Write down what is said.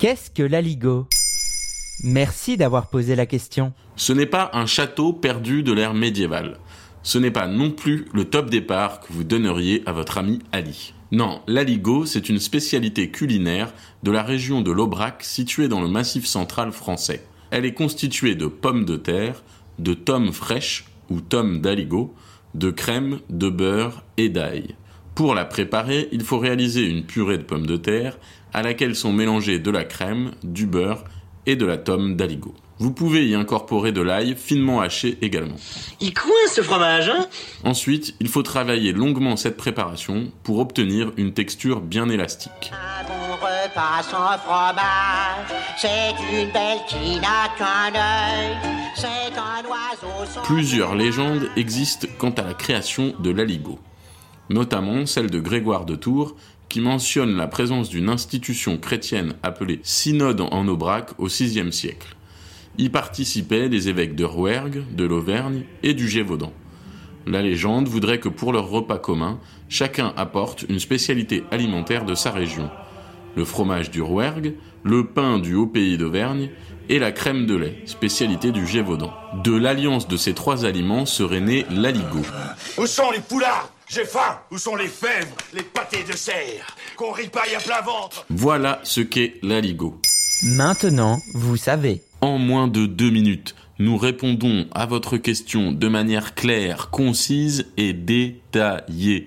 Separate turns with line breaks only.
Qu'est-ce que l'aligot? Merci d'avoir posé la question.
Ce n'est pas un château perdu de l'ère médiévale. Ce n'est pas non plus le top départ que vous donneriez à votre ami Ali. Non, l'aligot, c'est une spécialité culinaire de la région de l'Aubrac située dans le massif central français. Elle est constituée de pommes de terre, de tomes fraîches ou tomes d'aligot, de crème, de beurre et d'ail. Pour la préparer, il faut réaliser une purée de pommes de terre à laquelle sont mélangés de la crème, du beurre et de la tome d'aligot. Vous pouvez y incorporer de l'ail finement haché également.
Il coince ce fromage, hein?
Ensuite, il faut travailler longuement cette préparation pour obtenir une texture bien élastique.
Un bon repas sans fromage, c'est une belle qui n'a qu'un œil, c'est un oiseau sans...
Plusieurs légendes existent quant à la création de l'aligot, notamment celle de Grégoire de Tours qui mentionne la présence d'une institution chrétienne appelée Synode en Aubrac au VIe siècle. Y participaient des évêques de Rouergue, de l'Auvergne et du Gévaudan. La légende voudrait que pour leur repas commun, chacun apporte une spécialité alimentaire de sa région. Le fromage du Rouergue, le pain du haut pays d'Auvergne et la crème de lait, spécialité du Gévaudan. De l'alliance de ces trois aliments serait né l'aligot.
Où sont les poulards? J'ai faim Où sont les fèves Les pâtés de serre? Qu'on ripaille à plein ventre
Voilà ce qu'est l'aligot.
Maintenant, vous savez.
En moins de deux minutes, nous répondons à votre question de manière claire, concise et détaillée.